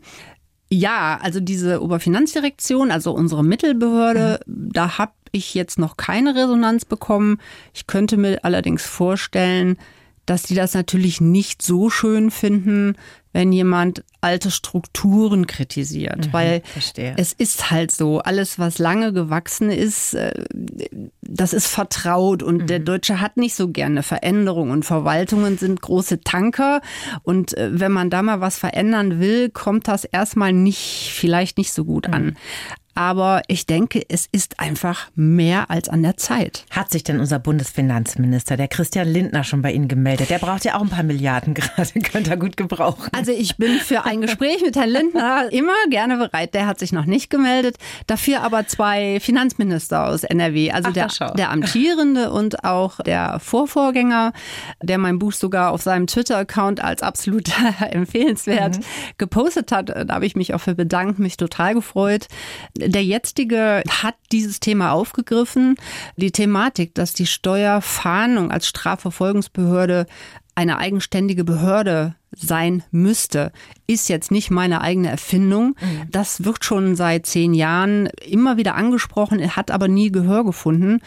Ja, also diese Oberfinanzdirektion, also unsere Mittelbehörde, mhm. da habe ich jetzt noch keine Resonanz bekommen. Ich könnte mir allerdings vorstellen, dass die das natürlich nicht so schön finden, wenn jemand alte Strukturen kritisiert, mhm, weil verstehe. es ist halt so, alles, was lange gewachsen ist, äh, das ist vertraut und mhm. der Deutsche hat nicht so gerne Veränderung und Verwaltungen sind große Tanker und äh, wenn man da mal was verändern will, kommt das erstmal nicht, vielleicht nicht so gut an. Aber ich denke, es ist einfach mehr als an der Zeit. Hat sich denn unser Bundesfinanzminister, der Christian Lindner, schon bei Ihnen gemeldet? Der braucht ja auch ein paar Milliarden gerade, könnte er gut gebrauchen. Also ich bin für ein Gespräch mit Herrn Lindner immer gerne bereit. Der hat sich noch nicht gemeldet. Dafür aber zwei Finanzminister aus NRW, also Ach, der, der amtierende und auch der Vorvorgänger, der mein Buch sogar auf seinem Twitter-Account als absolut empfehlenswert mhm. gepostet hat. Da habe ich mich auch für bedankt, mich total gefreut der jetzige hat dieses Thema aufgegriffen. Die Thematik, dass die Steuerfahndung als Strafverfolgungsbehörde eine eigenständige Behörde sein müsste, ist jetzt nicht meine eigene Erfindung. Mhm. Das wird schon seit zehn Jahren immer wieder angesprochen, hat aber nie Gehör gefunden.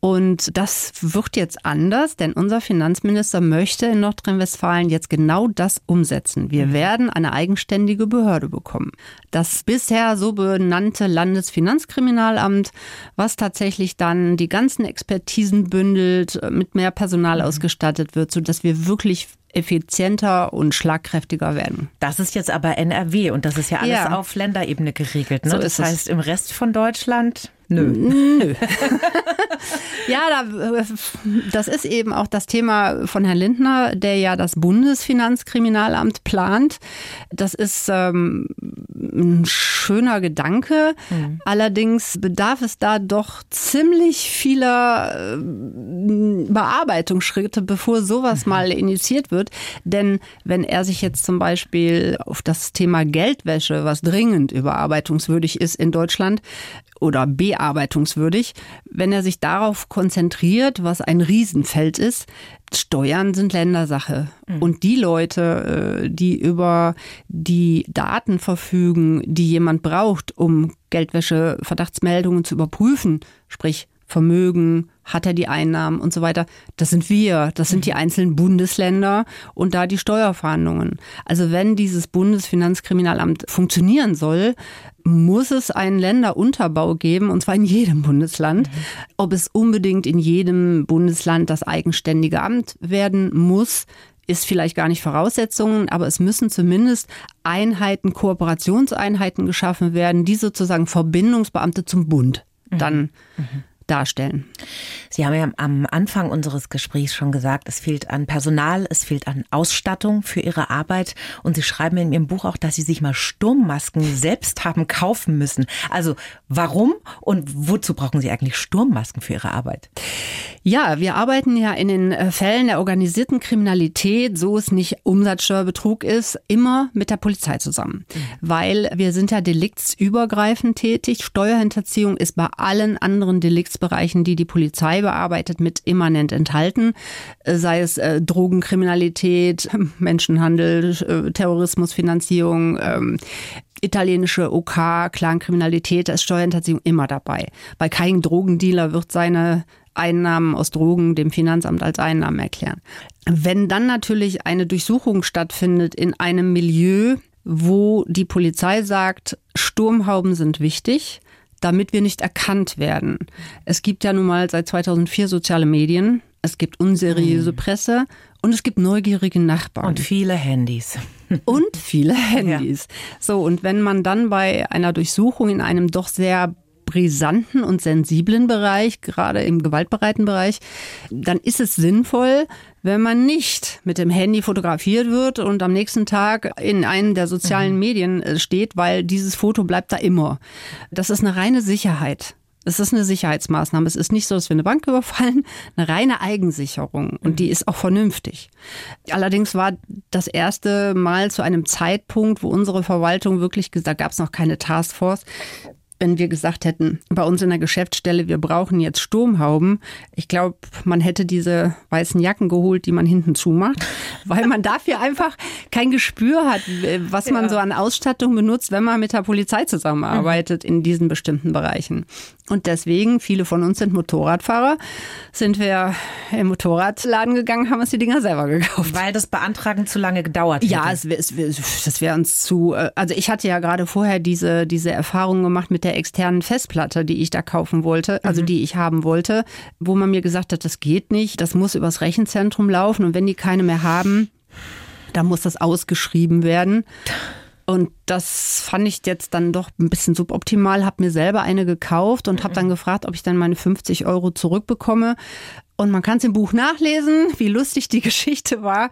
Und das wird jetzt anders, denn unser Finanzminister möchte in Nordrhein-Westfalen jetzt genau das umsetzen. Wir mhm. werden eine eigenständige Behörde bekommen. Das bisher so benannte Landesfinanzkriminalamt, was tatsächlich dann die ganzen Expertisen bündelt, mit mehr Personal mhm. ausgestattet wird, sodass wir wirklich effizienter und schlagkräftiger werden. Das ist jetzt aber NRW und das ist ja alles ja. auf Länderebene geregelt. Ne? So das heißt, im Rest von Deutschland Nö. Nö. ja, da, das ist eben auch das Thema von Herrn Lindner, der ja das Bundesfinanzkriminalamt plant. Das ist ähm, ein schöner Gedanke. Mhm. Allerdings bedarf es da doch ziemlich vieler äh, Bearbeitungsschritte, bevor sowas mhm. mal initiiert wird. Denn wenn er sich jetzt zum Beispiel auf das Thema Geldwäsche, was dringend überarbeitungswürdig ist in Deutschland, oder bearbeitungswürdig, wenn er sich darauf konzentriert, was ein Riesenfeld ist. Steuern sind Ländersache. Mhm. Und die Leute, äh, die über die Daten verfügen, die jemand braucht, um Geldwäsche-Verdachtsmeldungen zu überprüfen, sprich Vermögen, hat er die Einnahmen und so weiter. Das sind wir, das sind die mhm. einzelnen Bundesländer und da die Steuerverhandlungen. Also wenn dieses Bundesfinanzkriminalamt funktionieren soll, muss es einen Länderunterbau geben, und zwar in jedem Bundesland. Mhm. Ob es unbedingt in jedem Bundesland das eigenständige Amt werden muss, ist vielleicht gar nicht Voraussetzungen, aber es müssen zumindest Einheiten, Kooperationseinheiten geschaffen werden, die sozusagen Verbindungsbeamte zum Bund dann mhm. Darstellen. Sie haben ja am Anfang unseres Gesprächs schon gesagt, es fehlt an Personal, es fehlt an Ausstattung für Ihre Arbeit und Sie schreiben in Ihrem Buch auch, dass Sie sich mal Sturmmasken selbst haben kaufen müssen. Also warum und wozu brauchen Sie eigentlich Sturmmasken für Ihre Arbeit? Ja, wir arbeiten ja in den äh, Fällen der organisierten Kriminalität, so es nicht Umsatzsteuerbetrug ist, immer mit der Polizei zusammen. Mhm. Weil wir sind ja deliktsübergreifend tätig. Steuerhinterziehung ist bei allen anderen Deliktsbereichen, die die Polizei bearbeitet, mit immanent enthalten. Äh, sei es äh, Drogenkriminalität, Menschenhandel, äh, Terrorismusfinanzierung, ähm, italienische OK, Clankriminalität, da ist Steuerhinterziehung immer dabei. Bei keinem Drogendealer wird seine Einnahmen aus Drogen dem Finanzamt als Einnahmen erklären. Wenn dann natürlich eine Durchsuchung stattfindet in einem Milieu, wo die Polizei sagt, Sturmhauben sind wichtig, damit wir nicht erkannt werden. Es gibt ja nun mal seit 2004 soziale Medien, es gibt unseriöse hm. Presse und es gibt neugierige Nachbarn. Und viele Handys. Und viele Handys. Ja. So, und wenn man dann bei einer Durchsuchung in einem doch sehr brisanten und sensiblen Bereich, gerade im gewaltbereiten Bereich, dann ist es sinnvoll, wenn man nicht mit dem Handy fotografiert wird und am nächsten Tag in einem der sozialen mhm. Medien äh, steht, weil dieses Foto bleibt da immer. Das ist eine reine Sicherheit. Es ist eine Sicherheitsmaßnahme. Es ist nicht so, dass wir eine Bank überfallen, eine reine Eigensicherung. Und die mhm. ist auch vernünftig. Allerdings war das erste Mal zu einem Zeitpunkt, wo unsere Verwaltung wirklich gesagt, da gab es noch keine Taskforce, wenn wir gesagt hätten, bei uns in der Geschäftsstelle, wir brauchen jetzt Sturmhauben. Ich glaube, man hätte diese weißen Jacken geholt, die man hinten zumacht, weil man dafür einfach kein Gespür hat, was man ja. so an Ausstattung benutzt, wenn man mit der Polizei zusammenarbeitet mhm. in diesen bestimmten Bereichen. Und deswegen, viele von uns sind Motorradfahrer, sind wir im Motorradladen gegangen, haben uns die Dinger selber gekauft. Weil das Beantragen zu lange gedauert hätte. Ja, es, es, das wäre uns zu. Äh, also ich hatte ja gerade vorher diese, diese Erfahrung gemacht mit der externen Festplatte, die ich da kaufen wollte, also mhm. die ich haben wollte, wo man mir gesagt hat, das geht nicht, das muss übers Rechenzentrum laufen und wenn die keine mehr haben, dann muss das ausgeschrieben werden. Und das fand ich jetzt dann doch ein bisschen suboptimal, habe mir selber eine gekauft und habe dann mhm. gefragt, ob ich dann meine 50 Euro zurückbekomme. Und man kann es im Buch nachlesen, wie lustig die Geschichte war.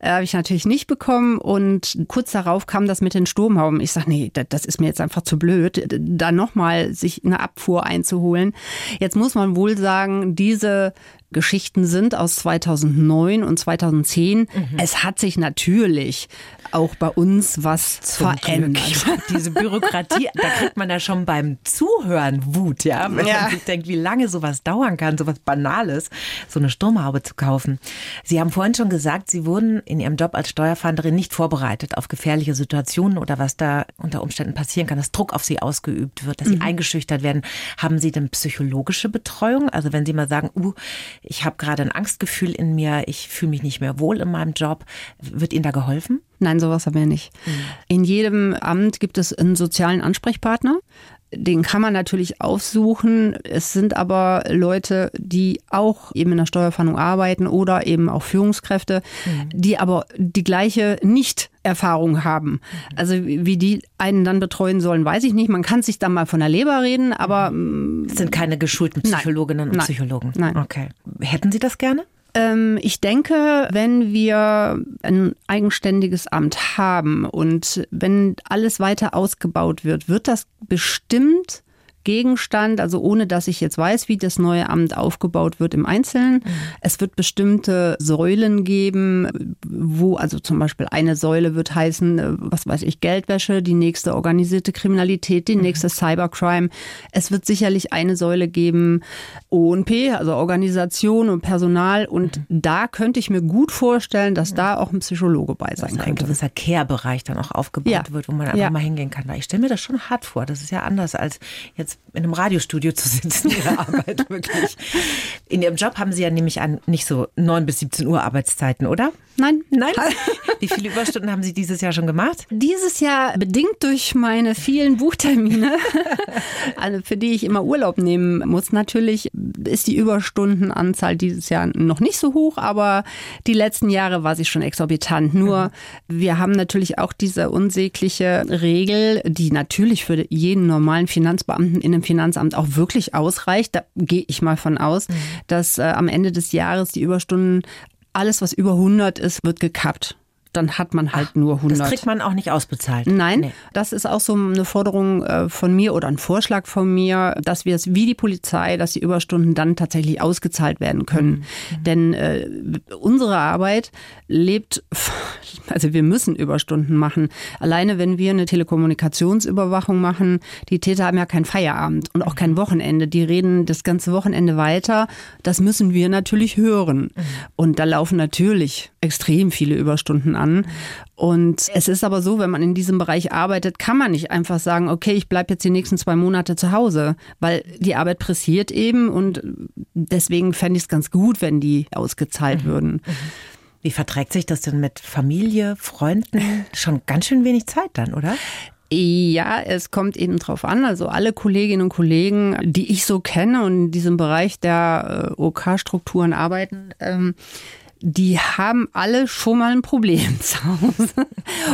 Äh, habe ich natürlich nicht bekommen und kurz darauf kam das mit den Sturmhauben. Ich sage, nee, das ist mir jetzt einfach zu blöd, da nochmal sich eine Abfuhr einzuholen. Jetzt muss man wohl sagen, diese Geschichten sind aus 2009 und 2010. Mhm. Es hat sich natürlich auch bei uns was Zum verändert. Glück. Diese Bürokratie, da kriegt man ja schon beim Zuhören Wut, ja, wenn ja. man sich denkt, wie lange sowas dauern kann, sowas Banales, so eine Sturmhaube zu kaufen. Sie haben vorhin schon gesagt, Sie wurden in Ihrem Job als Steuerfahnderin nicht vorbereitet auf gefährliche Situationen oder was da unter Umständen passieren kann, dass Druck auf Sie ausgeübt wird, dass Sie mhm. eingeschüchtert werden. Haben Sie denn psychologische Betreuung? Also wenn Sie mal sagen, uh, ich habe gerade ein Angstgefühl in mir, ich fühle mich nicht mehr wohl in meinem Job. Wird Ihnen da geholfen? Nein, sowas haben wir nicht. Mhm. In jedem Amt gibt es einen sozialen Ansprechpartner. Den kann man natürlich aufsuchen. Es sind aber Leute, die auch eben in der Steuerfahndung arbeiten oder eben auch Führungskräfte, mhm. die aber die gleiche Nicht-Erfahrung haben. Also wie die einen dann betreuen sollen, weiß ich nicht. Man kann sich dann mal von der Leber reden, aber... Mhm. Es sind keine geschulten Psychologinnen Nein. und Psychologen. Nein. Okay. Hätten Sie das gerne? Ähm, ich denke, wenn wir ein eigenständiges Amt haben und wenn alles weiter ausgebaut wird, wird das bestimmt Gegenstand, also ohne dass ich jetzt weiß, wie das neue Amt aufgebaut wird im Einzelnen. Mhm. Es wird bestimmte Säulen geben, wo also zum Beispiel eine Säule wird heißen, was weiß ich, Geldwäsche, die nächste organisierte Kriminalität, die mhm. nächste Cybercrime. Es wird sicherlich eine Säule geben, ONP, also Organisation und Personal. Und mhm. da könnte ich mir gut vorstellen, dass da auch ein Psychologe bei sein dass könnte. Ein gewisser Care-Bereich dann auch aufgebaut ja. wird, wo man einfach ja. mal hingehen kann. Weil ich stelle mir das schon hart vor. Das ist ja anders als jetzt jetzt in einem Radiostudio zu sitzen, Ihre Arbeit wirklich. In Ihrem Job haben Sie ja nämlich an nicht so 9 bis 17 Uhr Arbeitszeiten, oder? Nein. Nein? Wie viele Überstunden haben Sie dieses Jahr schon gemacht? Dieses Jahr bedingt durch meine vielen Buchtermine, also für die ich immer Urlaub nehmen muss. Natürlich ist die Überstundenanzahl dieses Jahr noch nicht so hoch, aber die letzten Jahre war sie schon exorbitant. Nur mhm. wir haben natürlich auch diese unsägliche Regel, die natürlich für jeden normalen Finanzbeamten Überstunden in einem Finanzamt auch wirklich ausreicht. Da gehe ich mal von aus, mhm. dass äh, am Ende des Jahres die Überstunden alles, was über 100 ist, wird gekappt dann hat man halt Ach, nur 100. Das kriegt man auch nicht ausbezahlt. Nein, nee. das ist auch so eine Forderung äh, von mir oder ein Vorschlag von mir, dass wir es wie die Polizei, dass die Überstunden dann tatsächlich ausgezahlt werden können. Mhm. Denn äh, unsere Arbeit lebt, also wir müssen Überstunden machen. Alleine wenn wir eine Telekommunikationsüberwachung machen, die Täter haben ja kein Feierabend und auch kein Wochenende. Die reden das ganze Wochenende weiter. Das müssen wir natürlich hören. Mhm. Und da laufen natürlich extrem viele Überstunden an. Und es ist aber so, wenn man in diesem Bereich arbeitet, kann man nicht einfach sagen, okay, ich bleibe jetzt die nächsten zwei Monate zu Hause, weil die Arbeit pressiert eben und deswegen fände ich es ganz gut, wenn die ausgezahlt mhm. würden. Mhm. Wie verträgt sich das denn mit Familie, Freunden? Schon ganz schön wenig Zeit dann, oder? Ja, es kommt eben drauf an. Also alle Kolleginnen und Kollegen, die ich so kenne und in diesem Bereich der äh, OK-Strukturen arbeiten, ähm, die haben alle schon mal ein Problem zu Hause.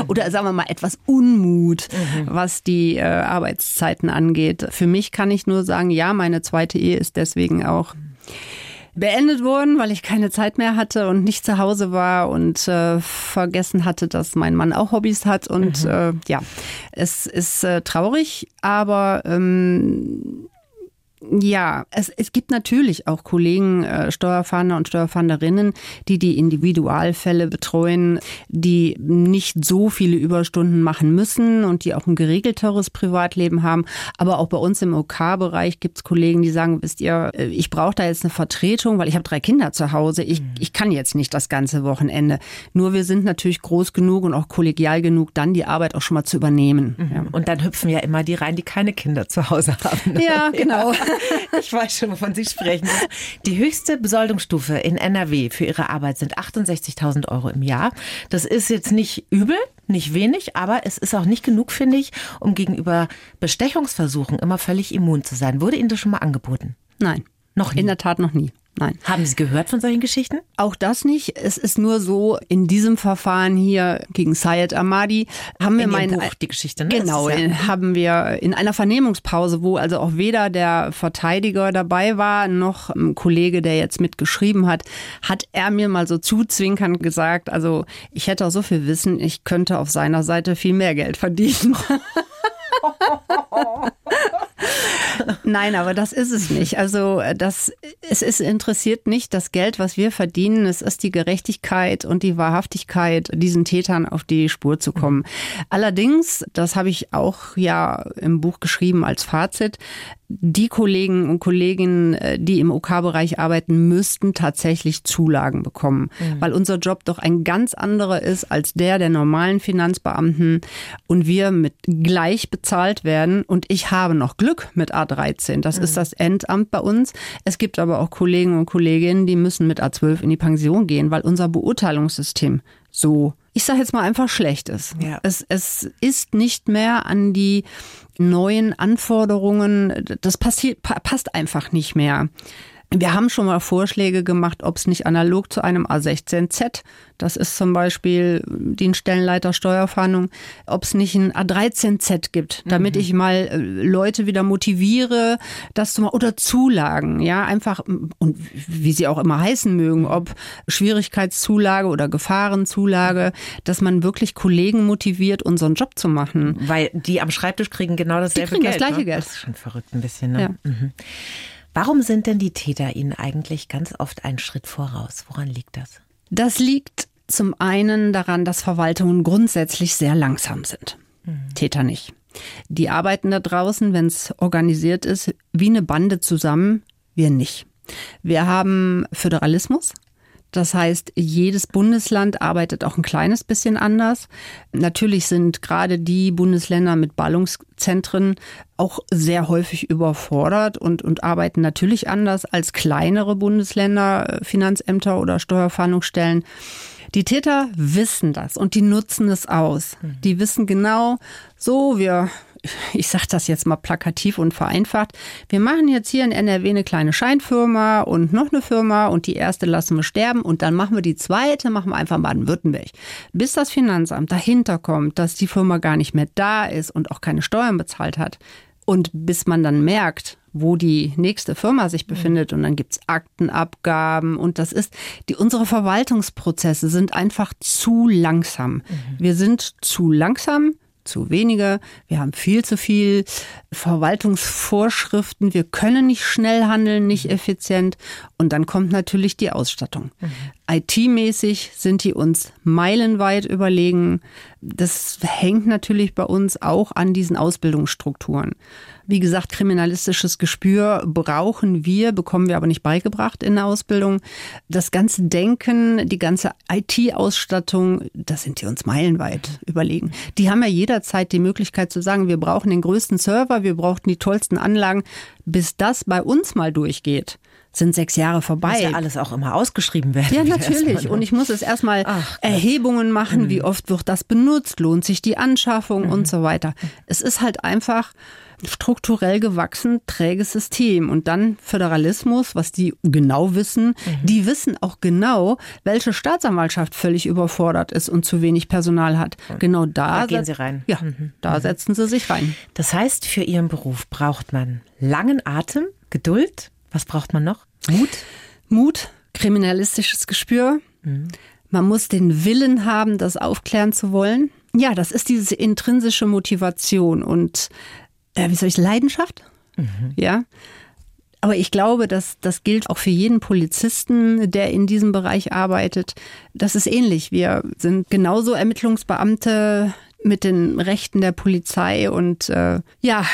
Oder sagen wir mal etwas Unmut, mhm. was die äh, Arbeitszeiten angeht. Für mich kann ich nur sagen, ja, meine zweite Ehe ist deswegen auch beendet worden, weil ich keine Zeit mehr hatte und nicht zu Hause war und äh, vergessen hatte, dass mein Mann auch Hobbys hat. Und mhm. äh, ja, es ist äh, traurig, aber ähm, ja, es, es gibt natürlich auch Kollegen, äh, Steuerfahnder und Steuerfahnderinnen, die die Individualfälle betreuen, die nicht so viele Überstunden machen müssen und die auch ein geregelteres Privatleben haben. Aber auch bei uns im OK-Bereich gibt es Kollegen, die sagen, wisst ihr, äh, ich brauche da jetzt eine Vertretung, weil ich habe drei Kinder zu Hause. Ich, mhm. ich kann jetzt nicht das ganze Wochenende. Nur wir sind natürlich groß genug und auch kollegial genug, dann die Arbeit auch schon mal zu übernehmen. Mhm. Ja. Und dann hüpfen ja immer die rein, die keine Kinder zu Hause haben. Ja, genau. Ich weiß schon, wovon Sie sprechen. Die höchste Besoldungsstufe in NRW für Ihre Arbeit sind 68.000 Euro im Jahr. Das ist jetzt nicht übel, nicht wenig, aber es ist auch nicht genug, finde ich, um gegenüber Bestechungsversuchen immer völlig immun zu sein. Wurde Ihnen das schon mal angeboten? Nein. Noch nie. In der Tat noch nie. Nein. Haben Sie gehört von solchen Geschichten? Auch das nicht. Es ist nur so, in diesem Verfahren hier gegen Sayed Ahmadi haben wir mein Buch, die Geschichte. Ne? Genau, ja haben wir in einer Vernehmungspause, wo also auch weder der Verteidiger dabei war, noch ein Kollege, der jetzt mitgeschrieben hat, hat er mir mal so zuzwinkernd gesagt, also ich hätte auch so viel Wissen, ich könnte auf seiner Seite viel mehr Geld verdienen. Nein, aber das ist es nicht. Also das, es ist interessiert nicht das Geld, was wir verdienen. Es ist die Gerechtigkeit und die Wahrhaftigkeit, diesen Tätern auf die Spur zu kommen. Allerdings, das habe ich auch ja im Buch geschrieben als Fazit, die Kollegen und Kolleginnen, äh, die im OK-Bereich arbeiten, müssten tatsächlich Zulagen bekommen, mhm. weil unser Job doch ein ganz anderer ist als der der normalen Finanzbeamten und wir mit gleich bezahlt werden. Und ich habe noch Glück mit A13. Das mhm. ist das Endamt bei uns. Es gibt aber auch Kollegen und Kolleginnen, die müssen mit A12 in die Pension gehen, weil unser Beurteilungssystem so, ich sage jetzt mal einfach schlecht ist. Ja. Es, es ist nicht mehr an die neuen Anforderungen, das passiert, passt einfach nicht mehr. Wir haben schon mal Vorschläge gemacht, ob es nicht analog zu einem A16Z, das ist zum Beispiel die Stellenleiter Steuerfahndung, ob es nicht ein A13Z gibt, damit mhm. ich mal äh, Leute wieder motiviere, das zu machen oder Zulagen, ja, einfach und wie sie auch immer heißen mögen, ob Schwierigkeitszulage oder Gefahrenzulage, dass man wirklich Kollegen motiviert, unseren Job zu machen. Weil die am Schreibtisch kriegen genau dasselbe die kriegen Geld. Das gleiche ne? Geld. Das ist schon verrückt ein bisschen. Ne? Ja. Mhm. Warum sind denn die Täter Ihnen eigentlich ganz oft einen Schritt voraus? Woran liegt das? Das liegt zum einen daran, dass Verwaltungen grundsätzlich sehr langsam sind. Mhm. Täter nicht. Die arbeiten da draußen, wenn es organisiert ist, wie eine Bande zusammen, wir nicht. Wir haben Föderalismus, das heißt, jedes Bundesland arbeitet auch ein kleines bisschen anders. Natürlich sind gerade die Bundesländer mit Ballungszentren auch sehr häufig überfordert und, und arbeiten natürlich anders als kleinere Bundesländer, Finanzämter oder Steuerfahndungsstellen. Die Täter wissen das und die nutzen es aus. Mhm. Die wissen genau, so, wir ich sage das jetzt mal plakativ und vereinfacht, wir machen jetzt hier in NRW eine kleine Scheinfirma und noch eine Firma und die erste lassen wir sterben und dann machen wir die zweite, machen wir einfach Baden-Württemberg. Bis das Finanzamt dahinter kommt, dass die Firma gar nicht mehr da ist und auch keine Steuern bezahlt hat, Und bis man dann merkt, wo die nächste Firma sich befindet und dann gibt's Aktenabgaben und das ist, die unsere Verwaltungsprozesse sind einfach zu langsam. Wir sind zu langsam zu wenige. Wir haben viel zu viel Verwaltungsvorschriften. Wir können nicht schnell handeln, nicht effizient. Und dann kommt natürlich die Ausstattung. Mhm. IT-mäßig sind die uns meilenweit überlegen. Das hängt natürlich bei uns auch an diesen Ausbildungsstrukturen. Wie gesagt, kriminalistisches Gespür brauchen wir, bekommen wir aber nicht beigebracht in der Ausbildung. Das ganze Denken, die ganze IT-Ausstattung, das sind die uns meilenweit überlegen. Die haben ja jederzeit die Möglichkeit zu sagen, wir brauchen den größten Server, wir brauchen die tollsten Anlagen. Bis das bei uns mal durchgeht, sind sechs Jahre vorbei. Muss ja alles auch immer ausgeschrieben werden. Ja, natürlich. Und ich muss es erstmal Erhebungen machen, mhm. wie oft wird das benutzt, lohnt sich die Anschaffung mhm. und so weiter. Es ist halt einfach strukturell gewachsen, träges System. Und dann Föderalismus, was die genau wissen. Mhm. Die wissen auch genau, welche Staatsanwaltschaft völlig überfordert ist und zu wenig Personal hat. Genau da, da gehen sie rein. Ja, mhm. da mhm. setzen sie sich rein. Das heißt, für Ihren Beruf braucht man langen Atem, Geduld, was braucht man noch? Mut? Mut, kriminalistisches Gespür. Mhm. Man muss den Willen haben, das aufklären zu wollen. Ja, das ist diese intrinsische Motivation und äh, wie soll ich Leidenschaft? Mhm. Ja. Aber ich glaube, dass das gilt auch für jeden Polizisten, der in diesem Bereich arbeitet. Das ist ähnlich. Wir sind genauso Ermittlungsbeamte mit den Rechten der Polizei und äh, ja,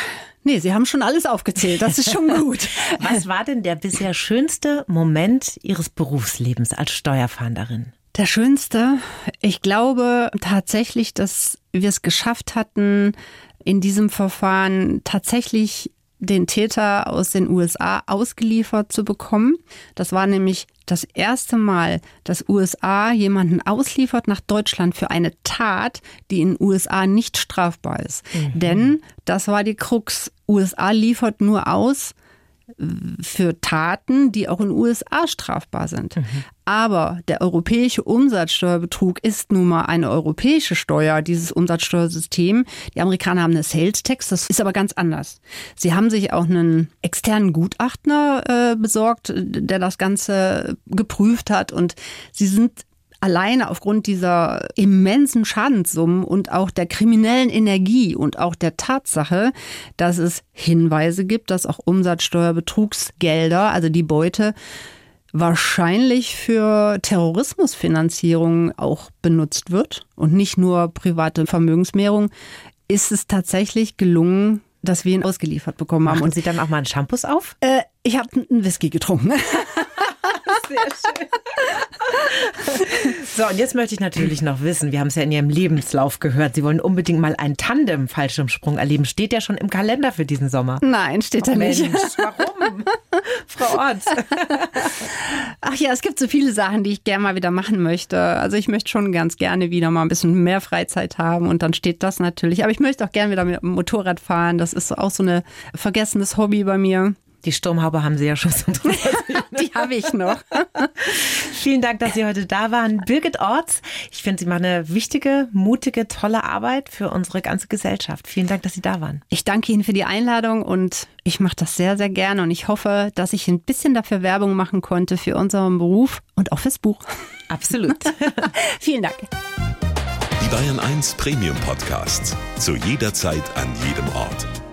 Nee, Sie haben schon alles aufgezählt. Das ist schon gut. Was war denn der bisher schönste Moment Ihres Berufslebens als Steuerfahnderin? Der schönste, ich glaube tatsächlich, dass wir es geschafft hatten, in diesem Verfahren tatsächlich den Täter aus den USA ausgeliefert zu bekommen. Das war nämlich das erste Mal, dass USA jemanden ausliefert nach Deutschland für eine Tat, die in den USA nicht strafbar ist. Mhm. Denn das war die Krux. USA liefert nur aus, für Taten, die auch in den USA strafbar sind. Mhm. Aber der europäische Umsatzsteuerbetrug ist nun mal eine europäische Steuer, dieses Umsatzsteuersystem. Die Amerikaner haben eine Sales Tax, das ist aber ganz anders. Sie haben sich auch einen externen Gutachtner äh, besorgt, der das Ganze geprüft hat und sie sind alleine aufgrund dieser immensen Schadenssummen und auch der kriminellen Energie und auch der Tatsache, dass es Hinweise gibt, dass auch Umsatzsteuerbetrugsgelder, also die Beute, wahrscheinlich für Terrorismusfinanzierung auch benutzt wird und nicht nur private Vermögensmehrung, ist es tatsächlich gelungen, dass wir ihn ausgeliefert bekommen haben. Machen und Sie dann auch mal einen Shampoos auf? Äh, ich habe einen Whisky getrunken. Sehr schön. so, und jetzt möchte ich natürlich noch wissen, wir haben es ja in Ihrem Lebenslauf gehört, Sie wollen unbedingt mal einen Tandem-Fallschirmsprung erleben. Steht der schon im Kalender für diesen Sommer? Nein, steht er nicht. Warum? Frau Orts. Ach ja, es gibt so viele Sachen, die ich gerne mal wieder machen möchte. Also ich möchte schon ganz gerne wieder mal ein bisschen mehr Freizeit haben und dann steht das natürlich. Aber ich möchte auch gerne wieder mit dem Motorrad fahren. Das ist auch so ein vergessenes Hobby bei mir. Die Sturmhaube haben Sie ja schon so drüber. Die habe ich noch. Vielen Dank, dass Sie heute da waren. Birgit Orts, ich finde, Sie machen eine wichtige, mutige, tolle Arbeit für unsere ganze Gesellschaft. Vielen Dank, dass Sie da waren. Ich danke Ihnen für die Einladung und ich mache das sehr, sehr gerne und ich hoffe, dass ich ein bisschen dafür Werbung machen konnte für unseren Beruf und auch fürs Buch. Absolut. Vielen Dank. Die Bayern 1 Premium Podcasts. Zu jeder Zeit, an jedem Ort